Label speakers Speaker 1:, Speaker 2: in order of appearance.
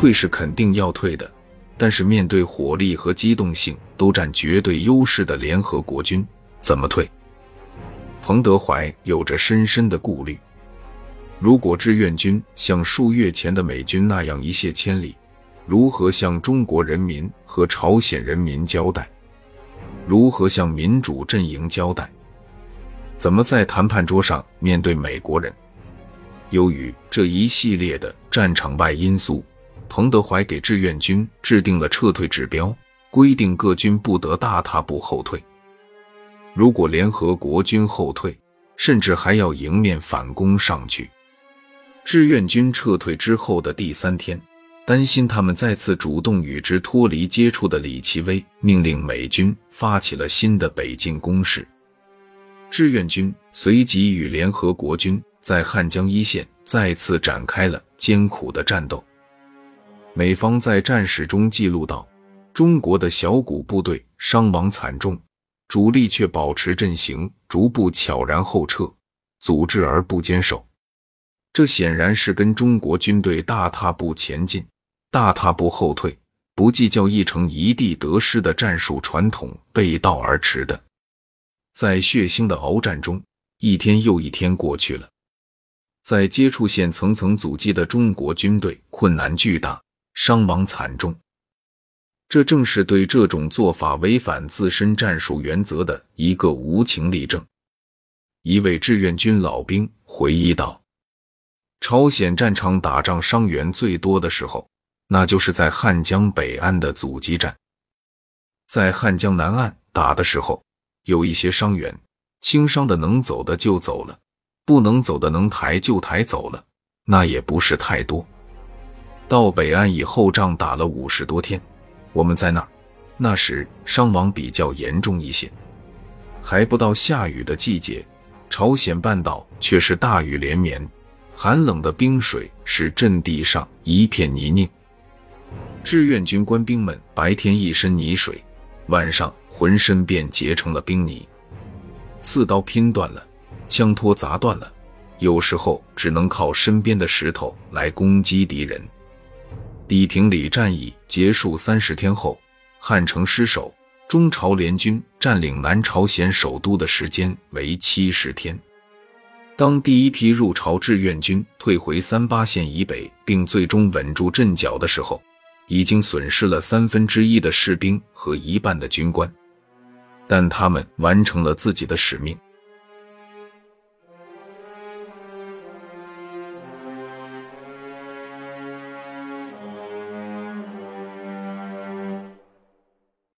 Speaker 1: 退是肯定要退的，但是面对火力和机动性都占绝对优势的联合国军，怎么退？彭德怀有着深深的顾虑。如果志愿军像数月前的美军那样一泻千里，如何向中国人民和朝鲜人民交代？如何向民主阵营交代？怎么在谈判桌上面对美国人？由于这一系列的战场外因素，彭德怀给志愿军制定了撤退指标，规定各军不得大踏步后退。如果联合国军后退，甚至还要迎面反攻上去。志愿军撤退之后的第三天，担心他们再次主动与之脱离接触的李奇微命令美军发起了新的北进攻势。志愿军随即与联合国军在汉江一线再次展开了艰苦的战斗。美方在战史中记录到，中国的小股部队伤亡惨重，主力却保持阵型，逐步悄然后撤，组织而不坚守。这显然是跟中国军队大踏步前进、大踏步后退、不计较一城一地得失的战术传统背道而驰的。在血腥的鏖战中，一天又一天过去了，在接触线层层阻击的中国军队困难巨大、伤亡惨重。这正是对这种做法违反自身战术原则的一个无情例证。一位志愿军老兵回忆道。朝鲜战场打仗伤员最多的时候，那就是在汉江北岸的阻击战。在汉江南岸打的时候，有一些伤员，轻伤的能走的就走了，不能走的能抬就抬走了，那也不是太多。到北岸以后，仗打了五十多天，我们在那儿，那时伤亡比较严重一些，还不到下雨的季节，朝鲜半岛却是大雨连绵。寒冷的冰水使阵地上一片泥泞，志愿军官兵们白天一身泥水，晚上浑身便结成了冰泥。刺刀拼断了，枪托砸断了，有时候只能靠身边的石头来攻击敌人。砥平里战役结束三十天后，汉城失守，中朝联军占领南朝鲜首都的时间为七十天。当第一批入朝志愿军退回三八线以北，并最终稳住阵脚的时候，已经损失了三分之一的士兵和一半的军官，但他们完成了自己的使命，